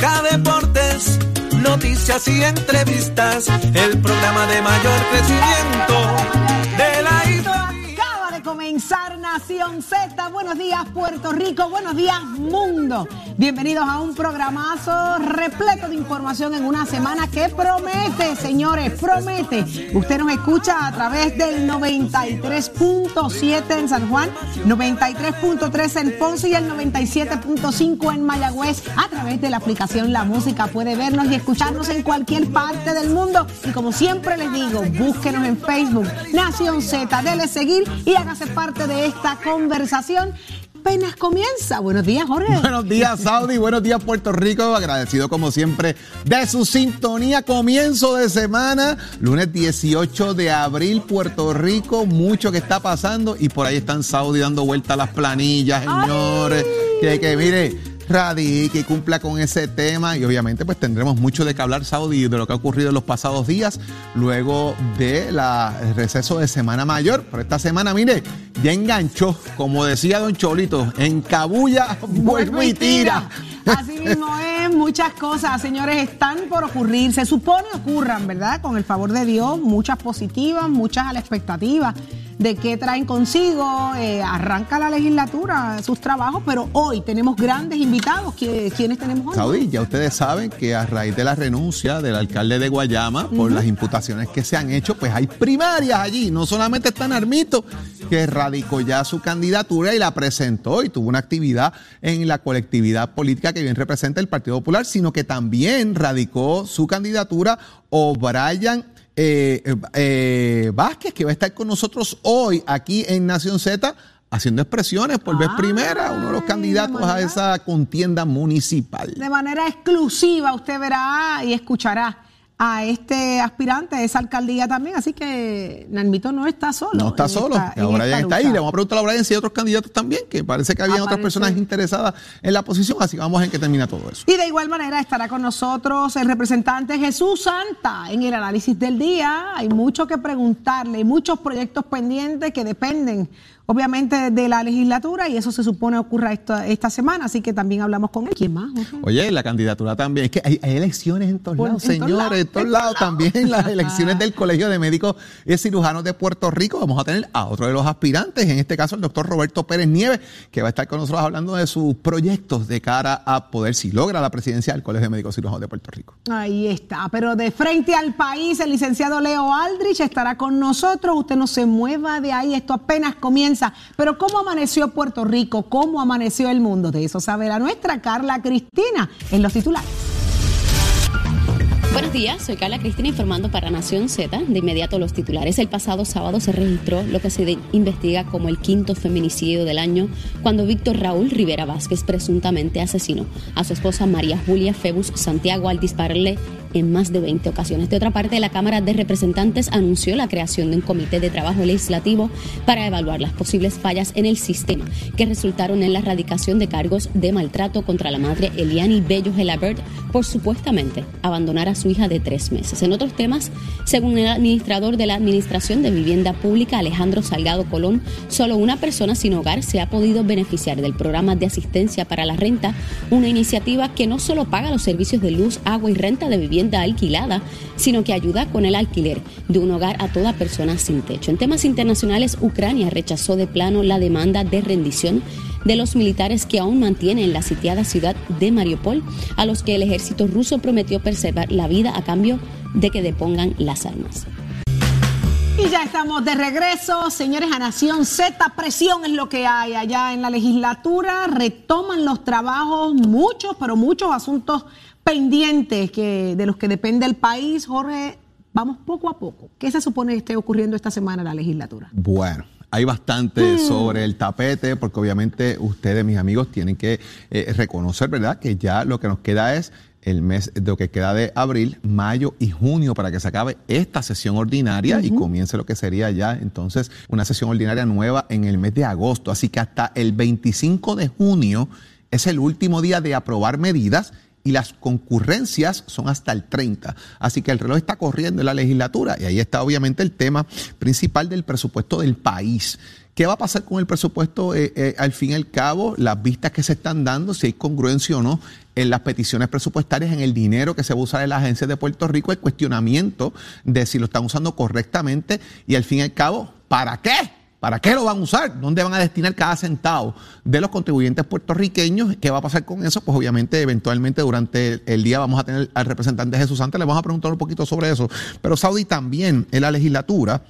deportes, noticias y entrevistas. El programa de mayor crecimiento de Nación Z. Buenos días, Puerto Rico. Buenos días, mundo. Bienvenidos a un programazo repleto de información en una semana que promete, señores, promete. Usted nos escucha a través del 93.7 en San Juan, 93.3 en Ponce y el 97.5 en Mayagüez. A través de la aplicación La Música puede vernos y escucharnos en cualquier parte del mundo. Y como siempre les digo, búsquenos en Facebook, Nación Z, dele seguir y hágase parte de esta conversación apenas comienza. Buenos días, Jorge. Buenos días, Saudi. Buenos días, Puerto Rico. Agradecido, como siempre, de su sintonía. Comienzo de semana, lunes 18 de abril, Puerto Rico. Mucho que está pasando. Y por ahí están Saudi dando vuelta a las planillas, señores. Que, que mire radique y cumpla con ese tema y obviamente pues tendremos mucho de qué hablar Saudi de lo que ha ocurrido en los pasados días luego de la el receso de Semana Mayor. Pero esta semana, mire, ya enganchó, como decía Don Cholito, en Cabulla, vuelvo y tira. Así mismo es, muchas cosas, señores, están por ocurrir. Se supone ocurran, ¿verdad? Con el favor de Dios, muchas positivas, muchas a la expectativa de qué traen consigo. Eh, arranca la legislatura, sus trabajos, pero hoy tenemos grandes invitados. ¿Quiénes tenemos hoy? Saudi, ya ustedes saben que a raíz de la renuncia del alcalde de Guayama por las imputaciones que se han hecho, pues hay primarias allí. No solamente está Narmito, que radicó ya su candidatura y la presentó y tuvo una actividad en la colectividad política que bien representa el Partido Popular, sino que también radicó su candidatura O'Brien eh, eh, Vázquez, que va a estar con nosotros hoy aquí en Nación Z haciendo expresiones por vez primera, uno de los candidatos a esa contienda municipal. De manera exclusiva usted verá y escuchará a este aspirante a esa alcaldía también. Así que Narmito no está solo. No está solo. ahora ya está ahí. Le vamos a preguntar a Brian si hay otros candidatos también, que parece que había otras personas interesadas en la posición. Así que vamos a ver en qué termina todo eso. Y de igual manera estará con nosotros el representante Jesús Santa en el análisis del día. Hay mucho que preguntarle, hay muchos proyectos pendientes que dependen obviamente de la legislatura y eso se supone ocurra esta, esta semana, así que también hablamos con él. ¿Quién más? Oye, la candidatura también, es que hay, elecciones en todos lados, señores, en todos lados, también las elecciones del Colegio de Médicos y Cirujanos de Puerto Rico. Vamos a tener a otro de los aspirantes, en este caso el doctor Roberto Pérez Nieves, que va a estar con nosotros hablando de sus proyectos de cara a poder, si logra la presidencia del Colegio de Médicos y Cirujanos de Puerto Rico. Ahí está, pero de frente al país, el licenciado Leo Aldrich estará con nosotros. Usted no se mueva de ahí, esto apenas comienza pero ¿cómo amaneció Puerto Rico? ¿Cómo amaneció el mundo? De eso sabe la nuestra Carla Cristina en los titulares. Buenos días, soy Carla Cristina informando para Nación Z. De inmediato los titulares. El pasado sábado se registró lo que se investiga como el quinto feminicidio del año, cuando Víctor Raúl Rivera Vázquez presuntamente asesinó a su esposa María Julia Febus Santiago al dispararle en más de 20 ocasiones. De otra parte, la Cámara de Representantes anunció la creación de un comité de trabajo legislativo para evaluar las posibles fallas en el sistema que resultaron en la erradicación de cargos de maltrato contra la madre Eliani Bello Gelabert por supuestamente abandonar a su hija de tres meses. En otros temas, según el administrador de la Administración de Vivienda Pública, Alejandro Salgado Colón, solo una persona sin hogar se ha podido beneficiar del programa de asistencia para la renta, una iniciativa que no solo paga los servicios de luz, agua y renta de vivienda, alquilada, sino que ayuda con el alquiler de un hogar a toda persona sin techo. En temas internacionales, Ucrania rechazó de plano la demanda de rendición de los militares que aún mantienen la sitiada ciudad de Mariupol, a los que el ejército ruso prometió preservar la vida a cambio de que depongan las armas. Y ya estamos de regreso, señores, a Nación Z. Presión es lo que hay allá en la legislatura. Retoman los trabajos, muchos, pero muchos asuntos pendientes que, de los que depende el país, Jorge, vamos poco a poco. ¿Qué se supone que esté ocurriendo esta semana en la legislatura? Bueno. Hay bastante mm. sobre el tapete, porque obviamente ustedes, mis amigos, tienen que eh, reconocer, ¿verdad?, que ya lo que nos queda es el mes de lo que queda de abril, mayo y junio para que se acabe esta sesión ordinaria y comience lo que sería ya entonces una sesión ordinaria nueva en el mes de agosto. Así que hasta el 25 de junio es el último día de aprobar medidas y las concurrencias son hasta el 30. Así que el reloj está corriendo en la legislatura y ahí está obviamente el tema principal del presupuesto del país ¿Qué va a pasar con el presupuesto eh, eh, al fin y al cabo? Las vistas que se están dando, si hay congruencia o no en las peticiones presupuestarias, en el dinero que se va a usar en las agencias de Puerto Rico, el cuestionamiento de si lo están usando correctamente y al fin y al cabo, ¿para qué? ¿Para qué lo van a usar? ¿Dónde van a destinar cada centavo de los contribuyentes puertorriqueños? ¿Qué va a pasar con eso? Pues obviamente, eventualmente durante el día vamos a tener al representante Jesús Santos, le vamos a preguntar un poquito sobre eso. Pero Saudi también en la legislatura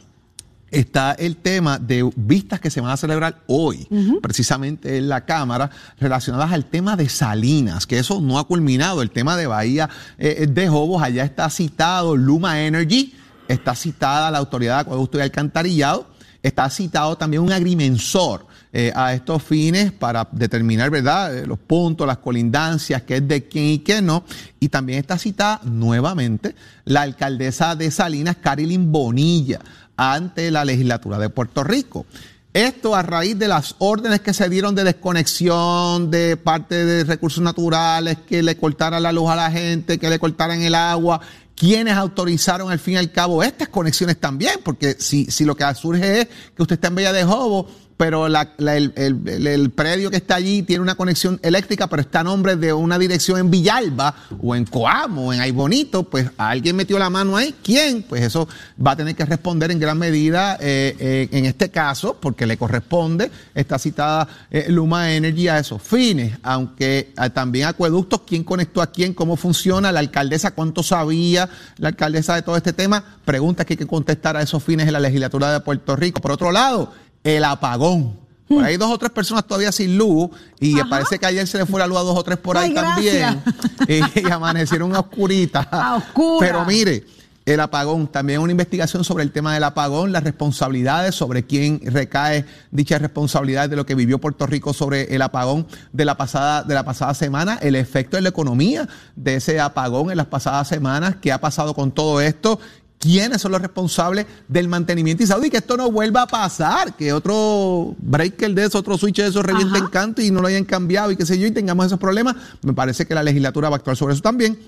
está el tema de vistas que se van a celebrar hoy, precisamente en la Cámara, relacionadas al tema de Salinas, que eso no ha culminado. El tema de Bahía eh, de Jobos, allá está citado Luma Energy, está citada la Autoridad de Acueducto y Alcantarillado Está citado también un agrimensor eh, a estos fines para determinar, ¿verdad?, eh, los puntos, las colindancias, qué es de quién y qué no. Y también está citada nuevamente la alcaldesa de Salinas, Carilyn Bonilla, ante la legislatura de Puerto Rico. Esto a raíz de las órdenes que se dieron de desconexión de parte de recursos naturales, que le cortaran la luz a la gente, que le cortaran el agua, quienes autorizaron al fin y al cabo estas conexiones también, porque si, si lo que surge es que usted está en Bella de Jobo pero el, predio que está allí tiene una conexión eléctrica, pero está a nombre de una dirección en Villalba o en Coamo o en Aybonito, pues alguien metió la mano ahí. ¿Quién? Pues eso va a tener que responder en gran medida eh, eh, en este caso, porque le corresponde, está citada eh, Luma Energy a esos fines, aunque también acueductos, quién conectó a quién, cómo funciona, la alcaldesa cuánto sabía, la alcaldesa de todo este tema, preguntas que hay que contestar a esos fines en la legislatura de Puerto Rico. Por otro lado, el apagón. Por ahí dos o tres personas todavía sin luz y parece que ayer se le fue la luz a dos o tres por ahí también. Y, amanecieron oscuritas. Pero mire, el apagón, también una investigación sobre el tema del apagón, las responsabilidades, sobre quién recae dicha responsabilidad de lo que vivió Puerto Rico sobre el apagón de la pasada, de la pasada semana, el efecto en la economía de ese apagón en las pasadas semanas, qué ha pasado con todo esto quiénes son los responsables del mantenimiento y Saudi, que esto no vuelva a pasar, que otro breaker de eso, otro switch de eso reviente en canto y no lo hayan cambiado y qué sé yo, y tengamos esos problemas. Me parece que la legislatura va a actuar sobre eso también.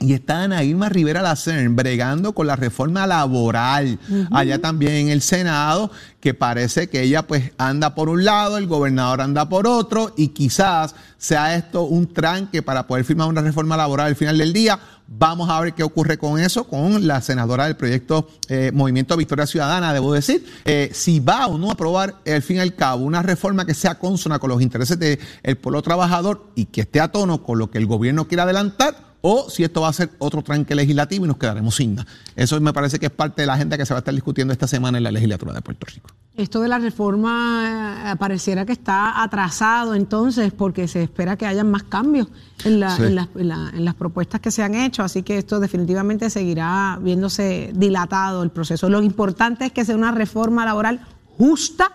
Y está Ana Irma Rivera Lacern bregando con la reforma laboral allá también en el Senado, que parece que ella pues anda por un lado, el gobernador anda por otro y quizás sea esto un tranque para poder firmar una reforma laboral al final del día. Vamos a ver qué ocurre con eso, con la senadora del proyecto eh, Movimiento Victoria Ciudadana, debo decir, eh, si va o no a aprobar al fin y al cabo una reforma que sea consona con los intereses del pueblo trabajador y que esté a tono con lo que el gobierno quiere adelantar o si esto va a ser otro tranque legislativo y nos quedaremos sin nada. Eso me parece que es parte de la agenda que se va a estar discutiendo esta semana en la legislatura de Puerto Rico. Esto de la reforma eh, pareciera que está atrasado entonces porque se espera que haya más cambios en, en las propuestas que se han hecho, así que esto definitivamente seguirá viéndose dilatado el proceso. Lo importante es que sea una reforma laboral justa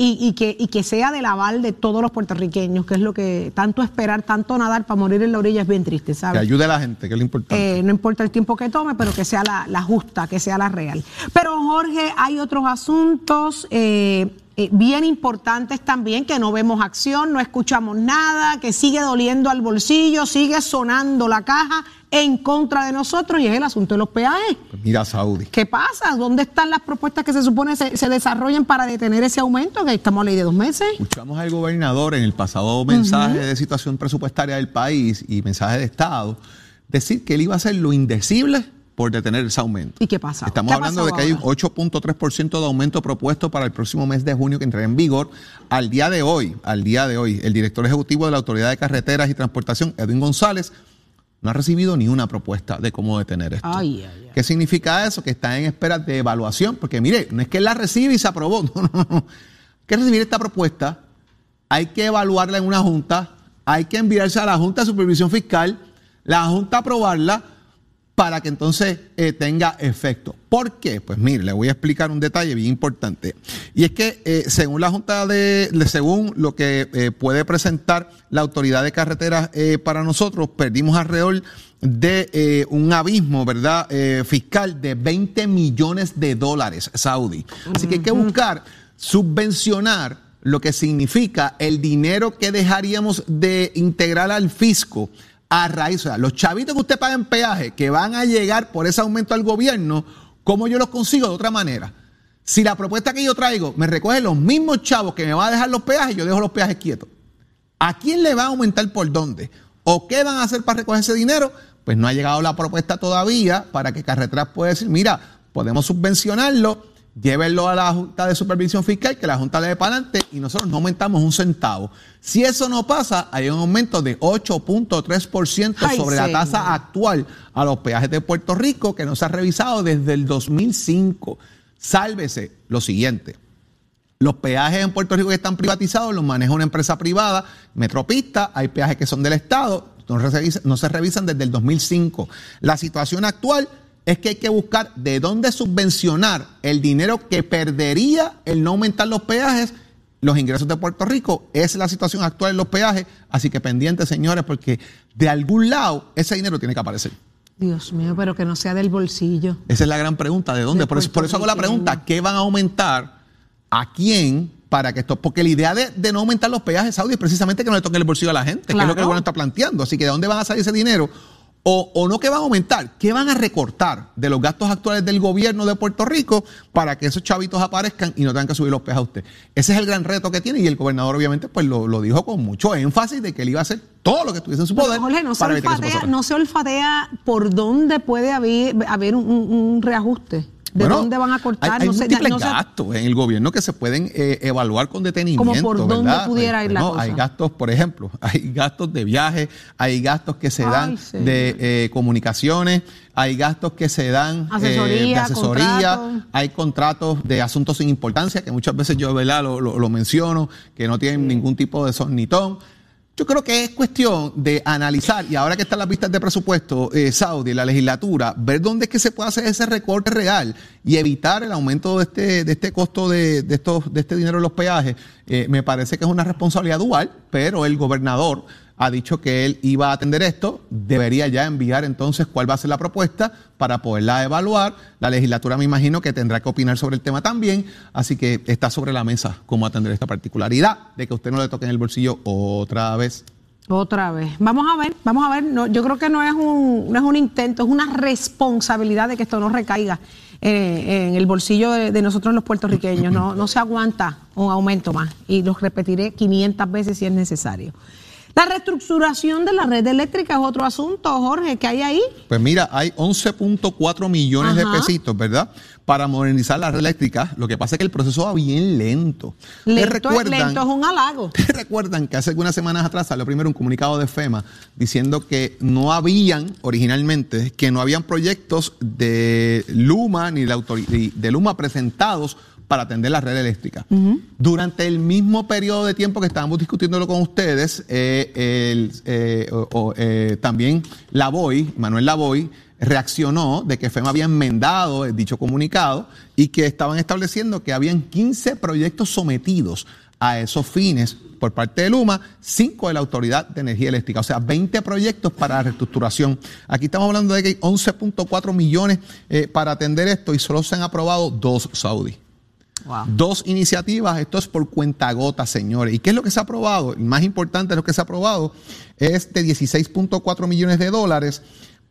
y, que, y que sea del aval de todos los puertorriqueños, que es lo que tanto esperar, tanto nadar para morir en la orilla es bien triste, ¿sabes? Que ayude a la gente, que es lo importante. Eh, no importa el tiempo que tome, pero que sea la, justa, que sea la real. Pero Jorge, hay otros asuntos. Eh, eh, bien importantes también, que no vemos acción, no escuchamos nada, que sigue doliendo al bolsillo, sigue sonando la caja en contra de nosotros y es el asunto de los peajes. Pues mira, Saudi. ¿Qué pasa? ¿Dónde están las propuestas que se supone se, se desarrollen para detener ese aumento? Que estamos a ley de dos meses. Escuchamos al gobernador en el pasado mensaje de situación presupuestaria del país y mensaje de Estado decir que él iba a hacer lo indecible por detener ese aumento. ¿Y qué pasa? Estamos hablando de que hay un 8.3% de aumento propuesto para el próximo mes de junio que entrará en vigor. Al día de hoy, al día de hoy, el director ejecutivo de la Autoridad de Carreteras y Transportación, Edwin González, no ha recibido ni una propuesta de cómo detener esto. ¿Qué significa eso? Que está en espera de evaluación, porque mire, no es que la recibe y se aprobó, no, no, no. Hay que recibir esta propuesta, hay que evaluarla en una junta, hay que enviarse a la Junta de Supervisión Fiscal, la Junta aprobarla para que entonces eh, tenga efecto. ¿Por qué? Pues mire, le voy a explicar un detalle bien importante. Y es que eh, según la Junta de, según lo que eh, puede presentar la autoridad de carreteras para nosotros, perdimos alrededor de un abismo, ¿verdad? fiscal de 20 millones de dólares saudí. Así que hay que buscar subvencionar lo que significa el dinero que dejaríamos de integrar al fisco a raíz, o sea, los chavitos que usted paga en peaje, que van a llegar por ese aumento al gobierno, ¿cómo yo los consigo de otra manera? Si la propuesta que yo traigo me recoge los mismos chavos que me va a dejar los peajes, yo dejo los peajes quietos. ¿A quién le va a aumentar por dónde? ¿O qué van a hacer para recoger ese dinero? Pues no ha llegado la propuesta todavía para que Carreteras pueda decir, mira, podemos subvencionarlo, llévenlo a la Junta de Supervisión Fiscal, que la Junta le dé para adelante y nosotros no aumentamos un centavo. Si eso no pasa, hay un aumento de 8.3% sobre la tasa actual a los peajes de Puerto Rico que no se ha revisado desde el 2005. Sálvese lo siguiente. Los peajes en Puerto Rico que están privatizados los maneja una empresa privada, Metropista, hay peajes que son del Estado, no se, revisan, no se revisan desde el 2005. La situación actual es que hay que buscar de dónde subvencionar el dinero que perdería el no aumentar los peajes, los ingresos de Puerto Rico. Esa es la situación actual en los peajes, así que pendientes, señores, porque de algún lado ese dinero tiene que aparecer. Dios mío, pero que no sea del bolsillo. Esa es la gran pregunta, ¿de dónde? por, eso, por eso hago la pregunta, ¿qué van a aumentar? ¿A quién? Para que esto, porque la idea de, no aumentar los peajes Saudi es precisamente que no le toque el bolsillo a la gente, que es lo que el gobierno está planteando. Así que ¿de dónde van a salir ese dinero? O, no que van a aumentar, ¿qué van a recortar de los gastos actuales del gobierno de Puerto Rico para que esos chavitos aparezcan y no tengan que subir los peajes a usted? Ese es el gran reto que tiene y el gobernador obviamente pues lo, dijo con mucho énfasis de que él iba a hacer todo lo que estuviese en su poder. Jorge, no, se olfatea, no se olfatea por dónde puede haber, un reajuste. ¿De dónde van a cortar? Hay, múltiples gastos en el gobierno que se pueden eh, evaluar con detenimiento. Como por dónde pudiera ir la cosa. Hay gastos, por ejemplo, hay gastos de viaje, hay gastos que se dan de eh, comunicaciones, hay gastos que se dan eh, de asesoría, hay contratos de asuntos sin importancia, que muchas veces yo ¿verdad? Lo, lo menciono, que no tienen ningún tipo de sonitón. Yo creo que es cuestión de analizar, y ahora que están las vistas de presupuesto, eh, Saudi, la legislatura, ver dónde es que se puede hacer ese recorte real y evitar el aumento de este, de este costo de, de, estos, de este dinero en los peajes. Eh, me parece que es una responsabilidad dual, pero el gobernador ha dicho que él iba a atender esto, debería ya enviar entonces cuál va a ser la propuesta para poderla evaluar. La legislatura me imagino que tendrá que opinar sobre el tema también, así que está sobre la mesa cómo atender esta particularidad de que usted no le toque en el bolsillo otra vez. Otra vez. Vamos a ver, vamos a ver. Yo creo que no es, un, no es un intento, es una responsabilidad de que esto no recaiga eh, en el bolsillo de, de, nosotros los puertorriqueños. No, no se aguanta un aumento más y los repetiré 500 veces si es necesario. La reestructuración de la red eléctrica es otro asunto, Jorge, que hay ahí. Pues mira, hay 11.4 millones de pesitos, ¿verdad? Para modernizar la red eléctrica. Lo que pasa es que el proceso va bien lento. Lento, recuerdan, lento es un halago. recuerdan que hace algunas semanas atrás salió primero un comunicado de FEMA diciendo que no habían, originalmente, que no habían proyectos de Luma ni de, de Luma presentados para atender la red eléctrica. Durante el mismo periodo de tiempo que estábamos discutiéndolo con ustedes, eh, eh, eh, también la también Manuel Lavoy, reaccionó de que FEMA había enmendado dicho comunicado y que estaban estableciendo que habían 15 proyectos sometidos a esos fines por parte de Luma, 5 de la Autoridad de Energía Eléctrica, o sea, 20 proyectos para la reestructuración. Aquí estamos hablando de que hay 11.4 millones para atender esto y solo se han aprobado dos Dos iniciativas, esto es por cuenta gota, señores. ¿Y qué es lo que se ha aprobado? El más importante de lo que se ha aprobado es de 16.4 millones de dólares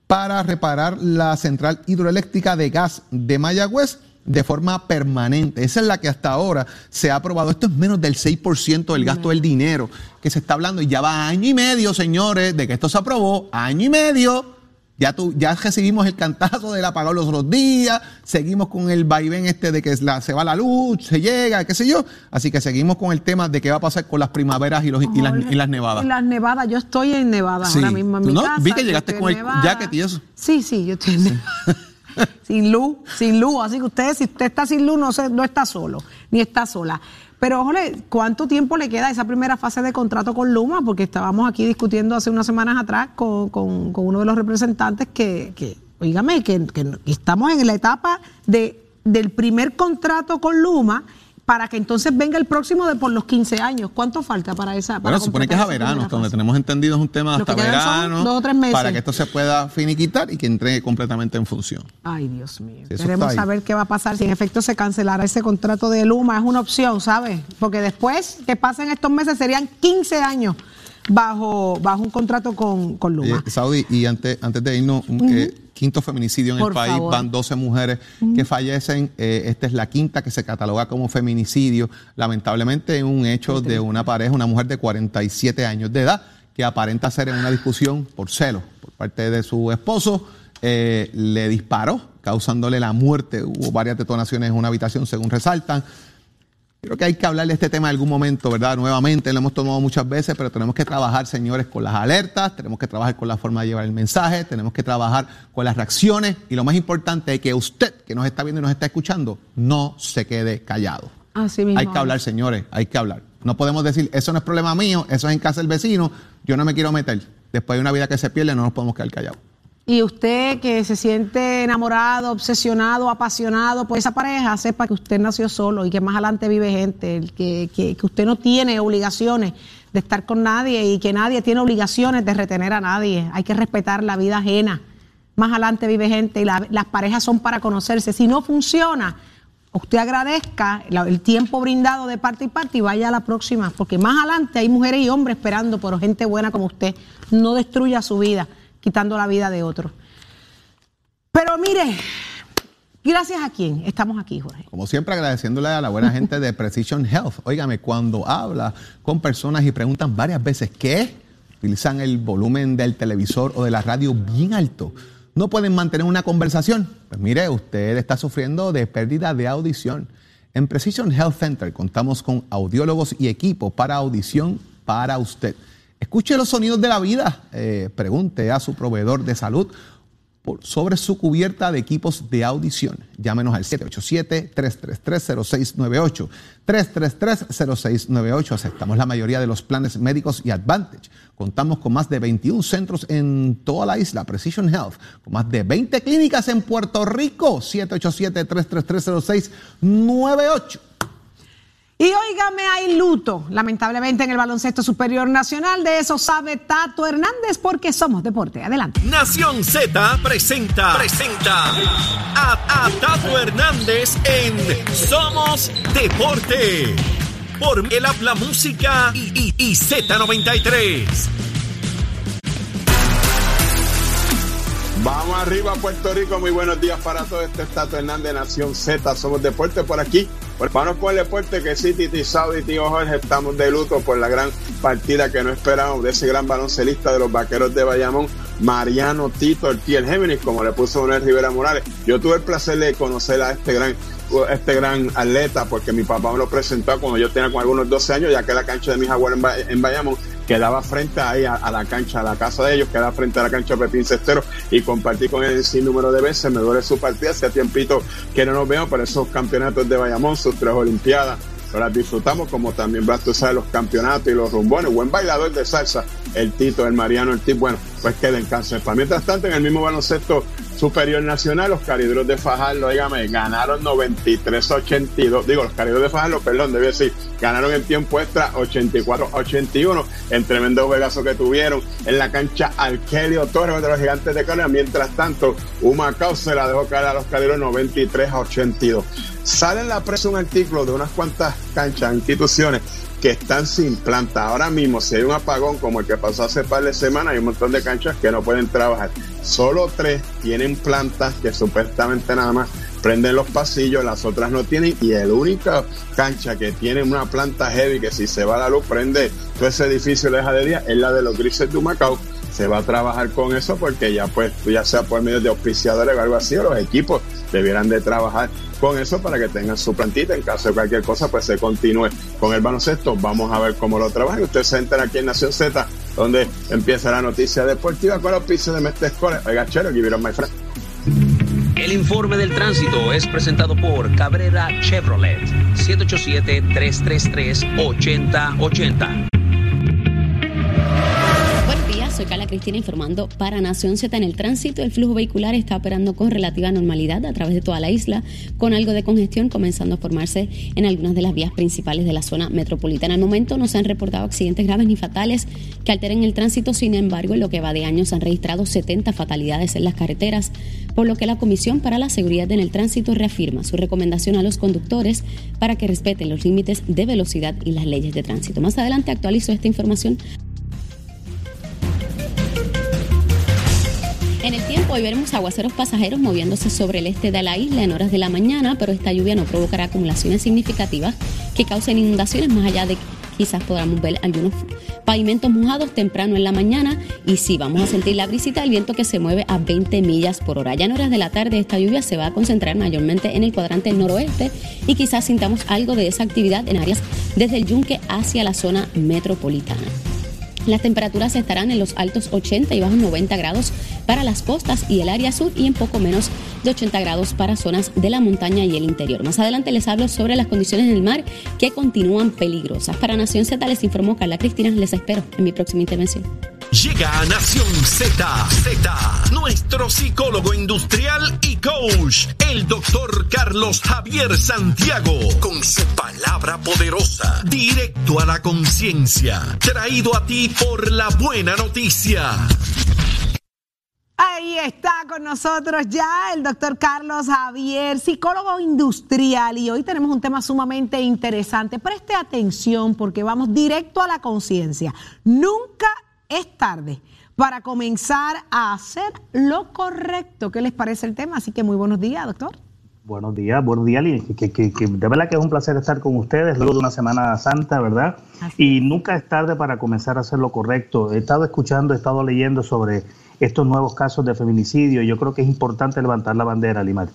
para reparar la central hidroeléctrica de gas de Mayagüez de forma permanente. Esa es la que hasta ahora se ha aprobado. Esto es menos del 6% del gasto del dinero que se está hablando y ya va año y medio, señores, de que esto se aprobó. Año y medio ya, tú, ya recibimos el cantazo del apagado los otros días, seguimos con el vaivén este de que se va la luz, se llega, qué sé yo. Así que seguimos con el tema de qué va a pasar con las primaveras y, los, y, las, nevadas. las nevadas, yo estoy en Nevada ahora mismo en mi ¿No? casa. Vi que llegaste con el jacket y eso. Sí, sí, yo estoy en Nevada. sin luz, sin luz. Así que usted, si usted está sin luz, no, se, no está solo, ni está sola. Pero, oye, ¿cuánto tiempo le queda a esa primera fase de contrato con Luma? Porque estábamos aquí discutiendo hace unas semanas atrás con, con, uno de los representantes que, que oígame, que, estamos en la etapa de, del primer contrato con Luma para que entonces venga el próximo de por los 15 años. ¿Cuánto falta para esa? Para bueno, supone que es a verano, hasta donde tenemos entendido es un tema hasta verano, dos o tres meses. para que esto se pueda finiquitar y que entre completamente en función. Ay, Dios mío. Queremos saber qué va a pasar si en efecto se cancelará ese contrato de Luma. Es una opción, ¿sabes? Porque después que pasen estos meses serían 15 años bajo, bajo un contrato con, con Luma. Eh, Saudi, y antes, antes de irnos, eh, quinto feminicidio en el país, van 12 mujeres que fallecen, eh, esta es la quinta que se cataloga como feminicidio, lamentablemente en un hecho de una pareja, una mujer de 47 años de edad, que aparenta ser en una discusión por celo por parte de su esposo, eh, le disparó, causándole la muerte, hubo varias detonaciones en una habitación, según resaltan, Creo que hay que hablar de este tema en algún momento, ¿verdad? Nuevamente, lo hemos tomado muchas veces, pero tenemos que trabajar, señores, con las alertas, tenemos que trabajar con la forma de llevar el mensaje, tenemos que trabajar con las reacciones y lo más importante es que usted, que nos está viendo y nos está escuchando, no se quede callado. Así mismo. Hay que hablar, señores, hay que hablar. No podemos decir, eso no es problema mío, eso es en casa del vecino, yo no me quiero meter. Después de una vida que se pierde, no nos podemos quedar callados. Y usted que se siente enamorado, obsesionado, apasionado por esa pareja, sepa que usted nació solo y que más adelante vive gente, que, que, usted no tiene obligaciones de estar con nadie y que nadie tiene obligaciones de retener a nadie. Hay que respetar la vida ajena. Más adelante vive gente y las parejas son para conocerse. Si no funciona, usted agradezca el tiempo brindado de parte y parte y vaya a la próxima, porque más adelante hay mujeres y hombres esperando por gente buena como usted. No destruya su vida quitando la vida de otros. Pero mire, gracias a quién estamos aquí, Jorge. Como siempre, agradeciéndole a la buena gente de Precision Health. Óigame, cuando habla con personas y preguntan varias veces qué, utilizan el volumen del televisor o de la radio bien alto. No pueden mantener una conversación. Pues mire, usted está sufriendo de pérdida de audición. En Precision Health Center contamos con audiólogos y equipo para audición para usted. Escuche los sonidos de la vida. Eh, pregunte a su proveedor de salud sobre su cubierta de equipos de audición. Llámenos al 787-333-0698. 333-0698. Aceptamos la mayoría de los planes médicos y Advantage. Contamos con más de 21 centros en toda la isla, Precision Health, con más de 20 clínicas en Puerto Rico. 787-333-0698. Y óigame, hay luto, lamentablemente, en el baloncesto superior nacional. De eso sabe Tato Hernández porque somos deporte. Adelante. Nación Z presenta, presenta a, Tato Hernández en Somos Deporte. Por el habla música y, y Z93. Vamos arriba Puerto Rico, muy buenos días para todos. Este es Hernández, Nación Z, somos deporte por aquí. Vamos con el deporte que sí, Titi Saudi y tío Jorge estamos de luto por la gran partida que no esperábamos de ese gran baloncelista de los vaqueros de Bayamón, Mariano Tito, el Tiel Géminis, como le puso Manuel Rivera Morales. Yo tuve el placer de conocer a este gran este gran atleta porque mi papá me lo presentó cuando yo tenía con algunos 12 años, ya que la cancha de mis abuelos en Bayamón quedaba frente ahí a, la cancha, a la casa de ellos, quedaba frente a la cancha Pepín Cestero y compartí con él sin número de veces. Me duele su partida, hace tiempito que no nos veo, pero esos campeonatos de Bayamón, sus tres Olimpiadas, las disfrutamos como también Brasto sabe los campeonatos y los rumbones. Buen bailador de salsa, el Tito, el Mariano, el Tito. Bueno, pues queda en cáncer. Para mientras tanto, en el mismo baloncesto superior nacional, los cariduros de Fajardo, dígame, ganaron 93-82. Digo, los cariduros de Fajardo, perdón, debía decir, ganaron en tiempo extra 84-81 en tremendo juegazo que tuvieron en la cancha Arkelio Torres de los gigantes de Colombia. Mientras tanto, Humacao se la dejó caer a los cariduros 93 82. Sale en la prensa un artículo de unas cuantas canchas, instituciones que están sin planta. Ahora mismo, si hay un apagón como el que pasó hace par de semanas, hay un montón de canchas que no pueden trabajar. Solo tres tienen plantas que supuestamente nada más prenden los pasillos, las otras no tienen. Y el única cancha que tiene una planta heavy que si se va la luz prende todo ese edificio deja de día es la de los grises de Humacao se va a trabajar con eso porque ya pues ya sea por medio de auspiciadores o algo así o los equipos debieran de trabajar con eso para que tengan su plantita. En caso de cualquier cosa pues se continúe con el baloncesto. Vamos a ver cómo lo trabajan. Ustedes se entran aquí en Nación Z donde empieza la noticia deportiva con los pisos de Mestre Escoles oiga chero give my friend. El informe del tránsito es presentado por Cabrera Chevrolet 787 333 8080 soy Carla Cristina informando para Nación Z en el tránsito. El flujo vehicular está operando con relativa normalidad a través de toda la isla, con algo de congestión comenzando a formarse en algunas de las vías principales de la zona metropolitana. Al momento no se han reportado accidentes graves ni fatales que alteren el tránsito, sin embargo, en lo que va de año se han registrado 70 fatalidades en las carreteras, por lo que la Comisión para la Seguridad en el Tránsito reafirma su recomendación a los conductores para que respeten los límites de velocidad y las leyes de tránsito. Más adelante actualizo esta información hoy veremos aguaceros pasajeros moviéndose sobre el este de la isla en horas de la mañana, pero esta lluvia no provocará acumulaciones significativas que causen inundaciones más allá de que quizás podamos ver algunos pavimentos mojados temprano en la mañana y sí, vamos a sentir la brisita del viento que se mueve a 20 millas por hora. Ya en horas de la tarde esta lluvia se va a concentrar mayormente en el cuadrante noroeste y quizás sintamos algo de esa actividad en áreas desde el yunque hacia la zona metropolitana. Las temperaturas estarán en los altos 80 y bajos 90 grados para las costas y el área sur y en poco menos de 80 grados para zonas de la montaña y el interior. Más adelante les hablo sobre las condiciones del mar que continúan peligrosas. Para Nación Z les informó Carla Cristina. Les espero en mi próxima intervención. Llega a Nación Z, Z, nuestro psicólogo industrial y coach, el doctor Carlos Javier Santiago, con su palabra poderosa, directo a la conciencia, traído a ti por la buena noticia. Ahí está con nosotros ya el doctor Carlos Javier, psicólogo industrial, y hoy tenemos un tema sumamente interesante. Preste atención porque vamos directo a la conciencia. Nunca es tarde para comenzar a hacer lo correcto. ¿Qué les parece el tema? Así que muy buenos días, doctor. Buenos días, buenos días, que, que, que, de verdad que es un placer estar con ustedes luego de una Semana Santa, ¿verdad? Y nunca es tarde para comenzar a hacer lo correcto. He estado escuchando, he estado leyendo sobre estos nuevos casos de feminicidio y yo creo que es importante levantar la bandera, Limar.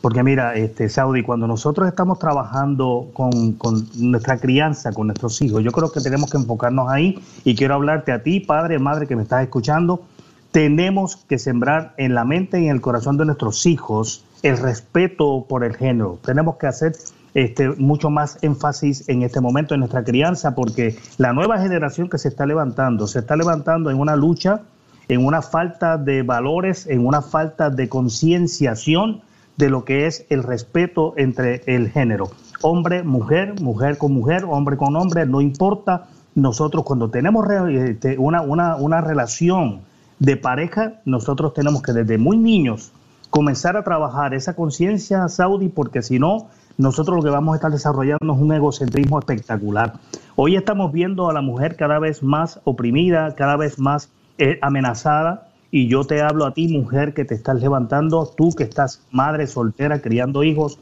Porque mira, este, Saudi, cuando nosotros estamos trabajando con, con, nuestra crianza, con nuestros hijos, yo creo que tenemos que enfocarnos ahí y quiero hablarte a ti, padre, madre, que me estás escuchando, tenemos que sembrar en la mente y en el corazón de nuestros hijos el respeto por el género. Tenemos que hacer este, mucho más énfasis en este momento en nuestra crianza porque la nueva generación que se está levantando, se está levantando en una lucha, en una falta de valores, en una falta de concienciación de lo que es el respeto entre el género. Hombre, mujer, mujer con mujer, hombre con hombre, no importa. Nosotros cuando tenemos este, una, una, una relación de pareja, nosotros tenemos que desde muy niños comenzar a trabajar esa conciencia saudí, porque si no, nosotros lo que vamos a estar desarrollando es un egocentrismo espectacular. Hoy estamos viendo a la mujer cada vez más oprimida, cada vez más eh, amenazada, y yo te hablo a ti, mujer, que te estás levantando, tú que estás madre soltera, criando hijos,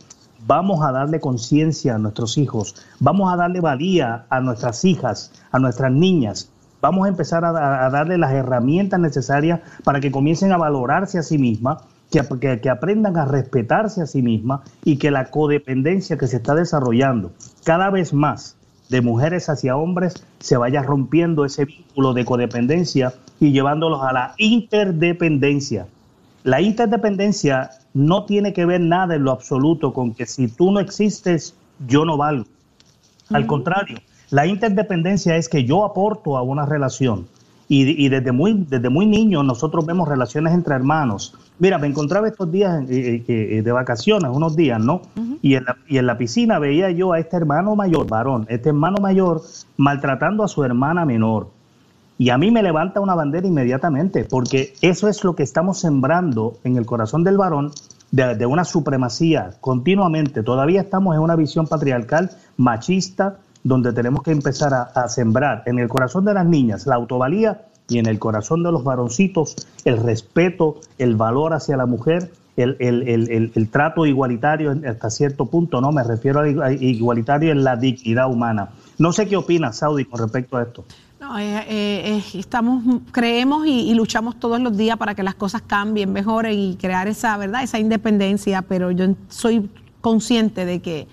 vamos a darle conciencia a nuestros hijos, vamos a darle valía a nuestras hijas, a nuestras niñas, vamos a empezar a, a darle las herramientas necesarias para que comiencen a valorarse a sí mismas que, aprendan a respetarse a sí mismas y que la codependencia que se está desarrollando cada vez más de mujeres hacia hombres se vaya rompiendo ese vínculo de codependencia y llevándolos a la interdependencia. La interdependencia no tiene que ver nada en lo absoluto con que si tú no existes, yo no valgo. Al contrario, la interdependencia es que yo aporto a una relación. Y, desde, muy, desde muy niño nosotros vemos relaciones entre hermanos Mira, me encontraba estos días eh, eh, eh, de vacaciones, unos días, ¿no? y, en la, y en la piscina veía yo a este hermano mayor, varón, este hermano mayor maltratando a su hermana menor. Y a mí me levanta una bandera inmediatamente, porque eso es lo que estamos sembrando en el corazón del varón de, una supremacía continuamente. Todavía estamos en una visión patriarcal, machista, donde tenemos que empezar a, sembrar en el corazón de las niñas la autovalía y en el corazón de los varoncitos el respeto, el valor hacia la mujer, el, el, trato igualitario hasta cierto punto, ¿no? Me refiero a igualitario en la dignidad humana. No sé qué opinas, Saudi, con respecto a esto. No, eh, eh, estamos, creemos y, y, luchamos todos los días para que las cosas cambien, mejoren y crear esa, ¿verdad? Esa independencia, pero yo soy consciente de que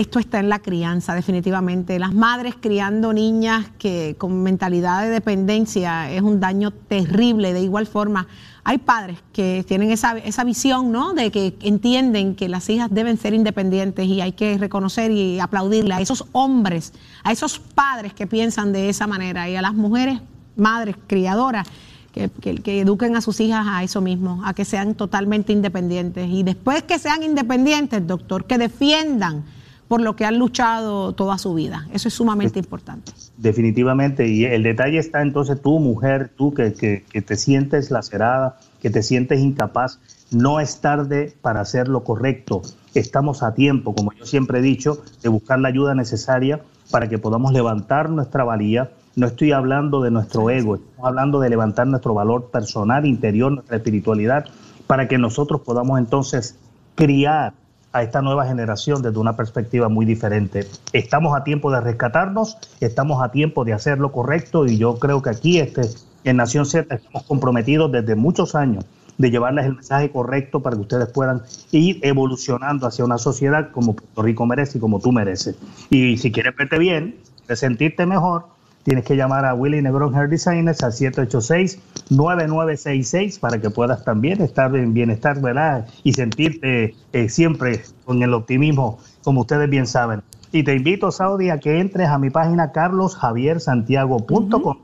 esto está en la crianza, definitivamente. Las madres criando niñas que con mentalidad de dependencia es un daño terrible. De igual forma, hay padres que tienen esa, esa visión, ¿no? De que entienden que las hijas deben ser independientes y hay que reconocer y aplaudirle a esos hombres, a esos padres que piensan de esa manera y a las mujeres, madres, criadoras. Que, que, eduquen a sus hijas a eso mismo, a que sean totalmente independientes. Y después que sean independientes, doctor, que defiendan por lo que han luchado toda su vida. Eso es sumamente importante. Definitivamente, y el detalle está entonces tú, mujer, tú que, que, te sientes lacerada, que te sientes incapaz, no es tarde para hacer lo correcto. Estamos a tiempo, como yo siempre he dicho, de buscar la ayuda necesaria para que podamos levantar nuestra valía, no estoy hablando de nuestro ego, estamos hablando de levantar nuestro valor personal, interior, nuestra espiritualidad, para que nosotros podamos entonces criar a esta nueva generación desde una perspectiva muy diferente. Estamos a tiempo de rescatarnos, estamos a tiempo de hacer lo correcto y yo creo que aquí este, en Nación Z estamos comprometidos desde muchos años de llevarles el mensaje correcto para que ustedes puedan ir evolucionando hacia una sociedad como Puerto Rico merece y como tú mereces. Y si quieres verte bien, de sentirte mejor, tienes que llamar a Willy Negrón Hair Designers al 786-9966 para que puedas también estar en bienestar, ¿verdad? Y sentirte eh, siempre con el optimismo, como ustedes bien saben. Y te invito, Saudi, a que entres a mi página carlosjaviersantiago.com.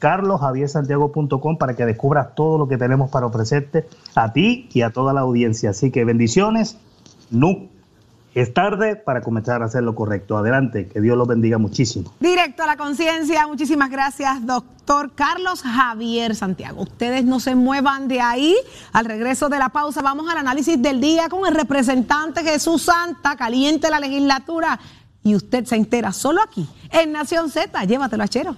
carlosjaviersantiago.com para que descubras todo lo que tenemos para ofrecerte a ti y a toda la audiencia. Así que bendiciones. Nunca es tarde para comenzar a hacer lo correcto. Adelante, que Dios los bendiga muchísimo. Directo a la conciencia, muchísimas gracias, doctor Carlos Javier Santiago. Ustedes no se muevan de ahí. Al regreso de la pausa, vamos al análisis del día con el representante Jesús Santa, caliente la legislatura. Y usted se entera solo aquí, en Nación Z. Llévatelo a Chero.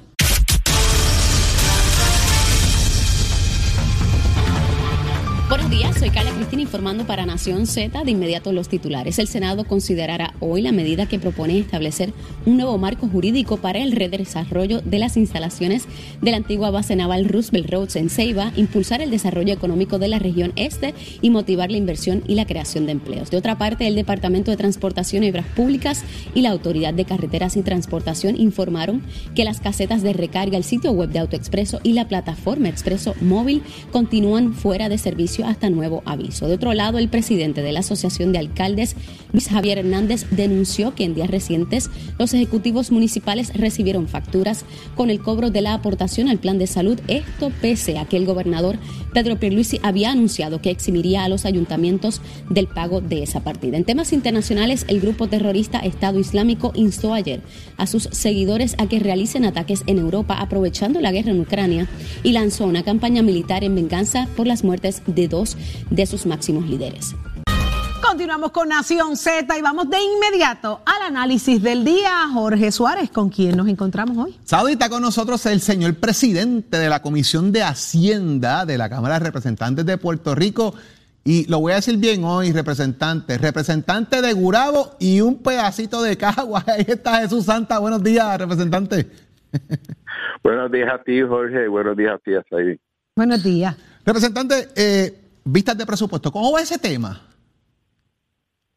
Buenos días, soy Carla Cristina informando para Nación Z. De inmediato los titulares. El Senado considerará hoy la medida que propone establecer un nuevo marco jurídico para el redesarrollo de las instalaciones de la antigua base naval Roosevelt Roads en Ceiba, impulsar el desarrollo económico de la región este y motivar la inversión y la creación de empleos. De otra parte, el Departamento de Transportación y Obras Públicas y la Autoridad de Carreteras y Transportación informaron que las casetas de recarga, el sitio web de AutoExpreso y la plataforma Expreso Móvil continúan fuera de servicio hasta nuevo aviso. De otro lado, el presidente de la Asociación de Alcaldes, Luis Javier Hernández, denunció que en días recientes los ejecutivos municipales recibieron facturas con el cobro de la aportación al plan de salud, esto pese a que el gobernador Pedro Pierluisi había anunciado que eximiría a los ayuntamientos del pago de esa partida. En temas internacionales, el grupo terrorista Estado Islámico instó ayer a sus seguidores a que realicen ataques en Europa aprovechando la guerra en Ucrania y lanzó una campaña militar en venganza por las muertes de dos de sus máximos líderes. Continuamos con Nación Z y vamos de inmediato al análisis del día. Jorge Suárez, ¿con quién nos encontramos hoy? Saudi está con nosotros el señor presidente de la Comisión de Hacienda de la Cámara de Representantes de Puerto Rico. Y lo voy a decir bien hoy, representante. Representante de Gurabo y un pedacito de Cagua. Ahí está Jesús Santa. Buenos días, representante. Buenos días a ti, Jorge. Buenos días a ti, Saidi. Buenos días. Representante, eh, vistas de presupuesto, ¿cómo va ese tema?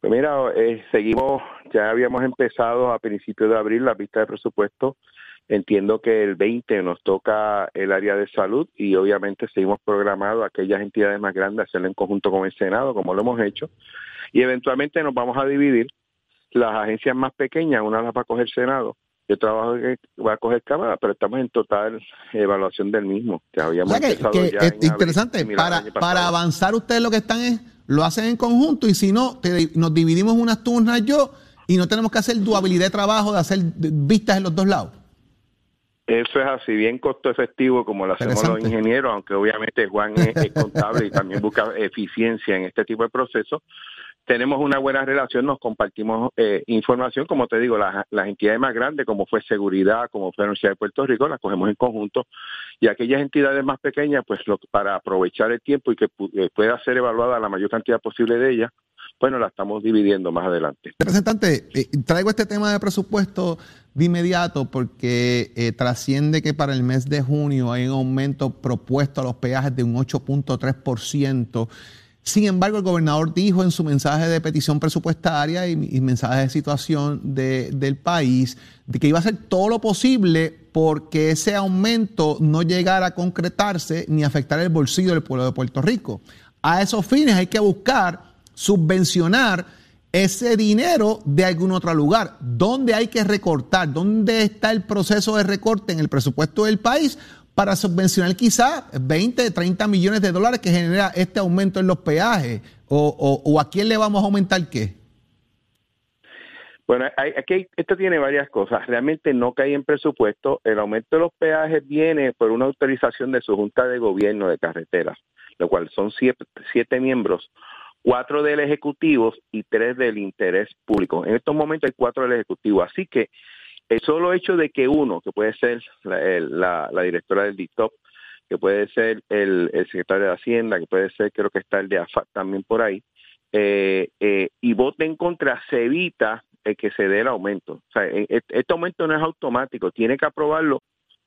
Pues mira, eh, seguimos, ya habíamos empezado a principios de abril la vista de presupuesto. Entiendo que el 20 nos toca el área de salud y obviamente seguimos programados aquellas entidades más grandes hacerlo en conjunto con el Senado, como lo hemos hecho. Y eventualmente nos vamos a dividir las agencias más pequeñas, una las va a coger Senado yo trabajo que va a coger cámara, pero estamos en total evaluación del mismo. Que habíamos es interesante, para, para avanzar ustedes lo que están es, lo hacen en conjunto y si no, nos dividimos unas turnas yo y no tenemos que hacer duabilidad de trabajo de hacer vistas en los dos lados. Eso es así, bien costo efectivo como lo hacemos los ingenieros, aunque obviamente Juan es contable y también busca eficiencia en este tipo de procesos tenemos una buena relación, nos compartimos eh, información, como te digo, las, entidades más grandes, como fue seguridad, como fue la Universidad de Puerto Rico, las cogemos en conjunto, y aquellas entidades más pequeñas, pues lo, para aprovechar el tiempo y que eh, pueda ser evaluada la mayor cantidad posible de ellas, bueno, la estamos dividiendo más adelante. Representante, eh, traigo este tema de presupuesto de inmediato porque trasciende que para el mes de junio hay un aumento propuesto a los peajes de un 8.3%. Sin embargo, el gobernador dijo en su mensaje de petición presupuestaria y, mensaje de situación del país de que iba a hacer todo lo posible porque ese aumento no llegara a concretarse ni afectar el bolsillo del pueblo de Puerto Rico. A esos fines hay que buscar subvencionar ese dinero de algún otro lugar. ¿Dónde hay que recortar? ¿Dónde está el proceso de recorte en el presupuesto del país? Para subvencionar quizá 20, 30 millones de dólares que genera este aumento en los peajes? ¿O, a quién le vamos a aumentar qué? Bueno, aquí esto tiene varias cosas. Realmente no cae en presupuesto. El aumento de los peajes viene por una autorización de su Junta de Gobierno de Carreteras, lo cual son siete, siete miembros, cuatro del Ejecutivo y tres del interés público. En estos momentos hay cuatro del Ejecutivo. Así que el solo hecho de que uno, que puede ser la, directora del DITOP, que puede ser el, secretario de Hacienda, que puede ser, creo que está el de AFAC también por ahí, eh, eh, y vote en contra, se evita que se dé el aumento. O sea, e, e, este aumento no es automático, tiene que aprobarlo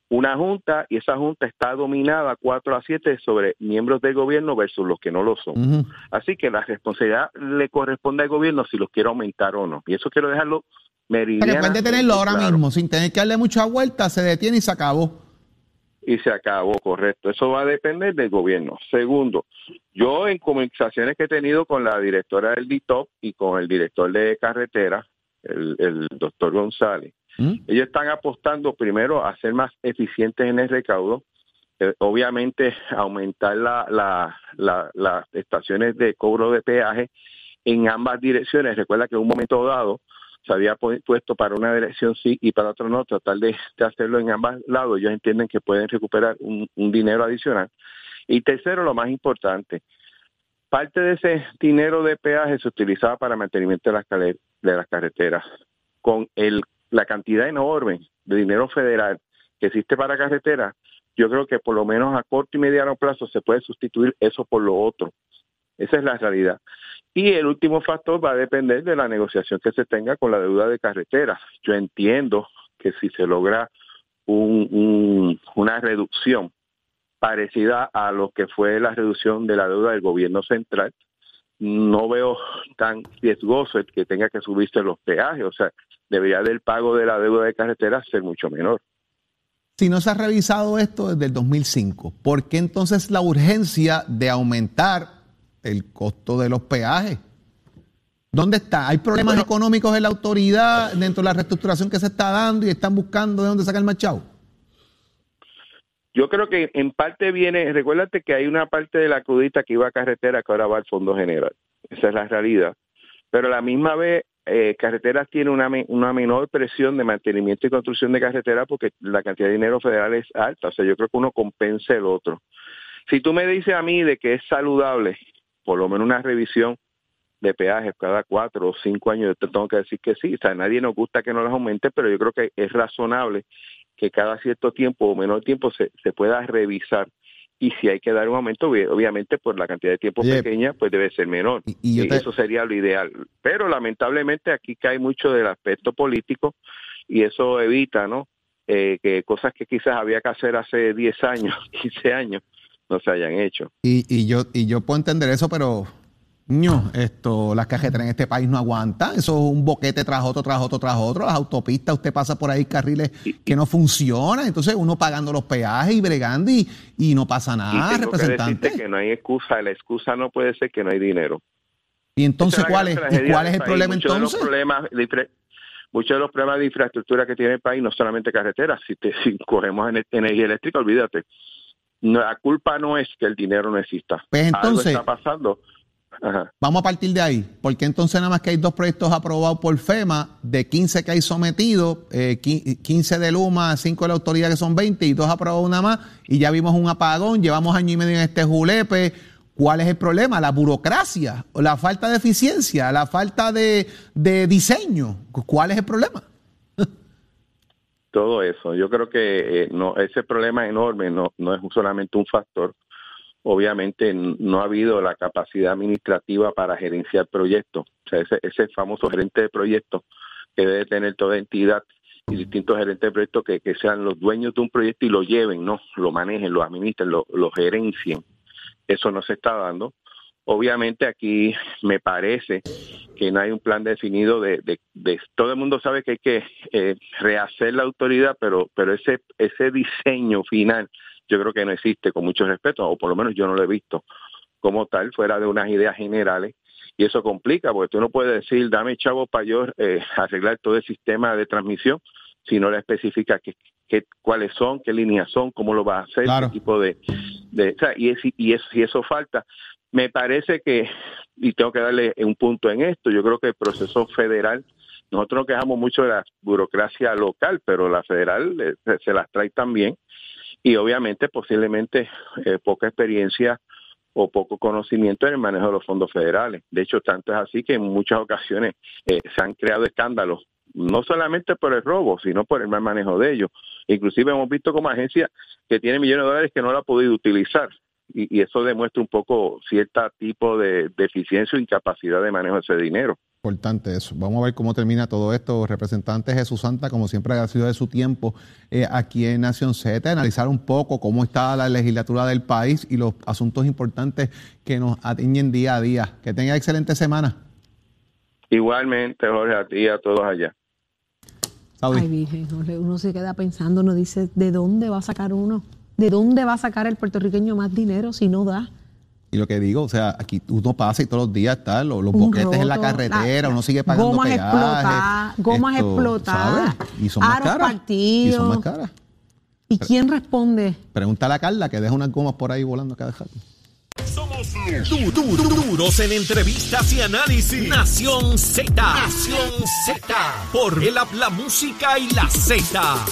una junta y esa junta está dominada 4 a 7 sobre miembros del gobierno versus los que no lo son. Así que la responsabilidad le corresponde al gobierno si los quiere aumentar o no. Y eso quiero dejarlo meridiano. Pero pueden detenerlo ahora mismo, sin tener que darle mucha vuelta, se detiene y se acabó. Y se acabó, correcto. Eso va a depender del gobierno. Segundo, yo en conversaciones que he tenido con la directora del DITOP y con el director de carretera, el, el doctor González, ¿Mm? Ellos están apostando primero a ser más eficientes en el recaudo, eh, obviamente aumentar la, las estaciones de cobro de peaje en ambas direcciones. Recuerda que en un momento dado se había puesto para una dirección sí y para otro no, tratar de, hacerlo en ambos lados. Ellos entienden que pueden recuperar un, dinero adicional. Y tercero, lo más importante, parte de ese dinero de peaje se utilizaba para mantenimiento de las, de las carreteras. Con el la cantidad enorme de dinero federal que existe para carreteras, yo creo que por lo menos a corto y mediano plazo se puede sustituir eso por lo otro. Esa es la realidad. Y el último factor va a depender de la negociación que se tenga con la deuda de carreteras. Yo entiendo que si se logra una reducción parecida a lo que fue la reducción de la deuda del gobierno central, no veo tan riesgoso el que tenga que subirse los peajes. O sea, debería del pago de la deuda de carretera ser mucho menor. Si no se ha revisado esto desde el 2005, ¿por qué entonces la urgencia de aumentar el costo de los peajes? ¿Dónde está? ¿Hay problemas económicos en la autoridad dentro de la reestructuración que se está dando y están buscando de dónde sacar el machado? Yo creo que en parte viene, recuérdate que hay una parte de la crudita que iba a carretera que ahora va al Fondo General. Esa es la realidad. Pero a la misma vez eh, carreteras tiene una, una menor presión de mantenimiento y construcción de carreteras porque la cantidad de dinero federal es alta. O sea, yo creo que uno compensa el otro. Si tú me dices a mí de que es saludable, por lo menos una revisión de peajes cada cuatro o cinco años, yo te tengo que decir que sí. O sea, a nadie nos gusta que no las aumente, pero yo creo que es razonable que cada cierto tiempo o menor tiempo se, se pueda revisar y si hay que dar un aumento, obviamente por la cantidad de tiempo pequeña, pues debe ser menor. Y, eso sería lo ideal. Pero lamentablemente aquí cae mucho del aspecto político y eso evita, ¿no? Eh, que cosas que quizás había que hacer hace 10 años, 15 años, no se hayan hecho. Y, y, yo, y yo puedo entender eso, pero no, esto, las carreteras en este país no aguantan. Eso es un boquete tras otro, tras otro, tras otro. Las autopistas, usted pasa por ahí carriles que no funcionan. Entonces uno pagando los peajes y bregando y, y no pasa nada, y representante. Que, que no hay excusa. La excusa no puede ser que no hay dinero. ¿Y entonces cuál es, cuál es el problema entonces? De los problemas muchos de los problemas de infraestructura que tiene el país, no solamente carreteras, si, te, si cogemos energía eléctrica, olvídate. la culpa no es que el dinero no exista. Pues entonces, Algo está pasando Vamos a partir de ahí, porque entonces nada más que hay dos proyectos aprobados por FEMA, de 15 que hay sometidos, 15 eh, de Luma, 5 de la autoridad que son 20 y dos aprobados una más, y ya vimos un apagón, llevamos año y medio en este julepe. ¿Cuál es el problema? La burocracia, la falta de eficiencia, la falta de, diseño. ¿Cuál es el problema? Todo eso. Yo creo que eh, no, ese problema enorme no, no es solamente un factor obviamente no ha habido la capacidad administrativa para gerenciar proyectos. O sea, ese, ese famoso gerente de proyectos que debe tener toda entidad y distintos gerentes de proyectos que, sean los dueños de un proyecto y lo lleven, no, lo manejen, lo administren, lo, lo gerencien. Eso no se está dando. Obviamente aquí me parece que no hay un plan definido de, de, todo el mundo sabe que hay que eh, rehacer la autoridad, pero pero ese ese diseño final yo creo que no existe con mucho respeto, o por lo menos yo no lo he visto como tal, fuera de unas ideas generales. Y eso complica, porque tú no puedes decir, dame chavo para yo eh, arreglar todo el sistema de transmisión, si no le especifica qué, cuáles son, qué líneas son, cómo lo va a hacer, qué tipo de... de o sea, y, es, y eso, si eso falta, me parece que, y tengo que darle un punto en esto, yo creo que el proceso federal, nosotros nos quejamos mucho de la burocracia local, pero la federal eh, se las trae también y obviamente posiblemente eh, poca experiencia o poco conocimiento en el manejo de los fondos federales. De hecho, tanto es así que en muchas ocasiones eh, se han creado escándalos no solamente por el robo, sino por el mal manejo de ellos. Inclusive hemos visto como agencia que tiene millones de dólares que no la ha podido utilizar y, eso demuestra un poco cierto tipo de deficiencia o incapacidad de manejo de ese dinero. Importante eso. Vamos a ver cómo termina todo esto. Representante Jesús Santa, como siempre ha sido de su tiempo eh, aquí en Nación Z, analizar un poco cómo está la legislatura del país y los asuntos importantes que nos atiñen día a día. Que tenga excelente semana. Igualmente, Jorge, a ti y a todos allá. Ay, Virgen, Jorge, uno se queda pensando, uno dice, ¿de dónde va a sacar uno? ¿De dónde va a sacar el puertorriqueño más dinero si no da? Y lo que digo, o sea, aquí uno pasa y todos los días está los, boquetes en la carretera, uno sigue pagando gomas explotadas, gomas explotadas, y son más caras. Y son más caras. ¿Y quién responde? Pregúntale a Carla que deja unas gomas por ahí volando cada rato. Somos duros en entrevistas y análisis. Nación Z. Nación Z. Por el la música y la Z.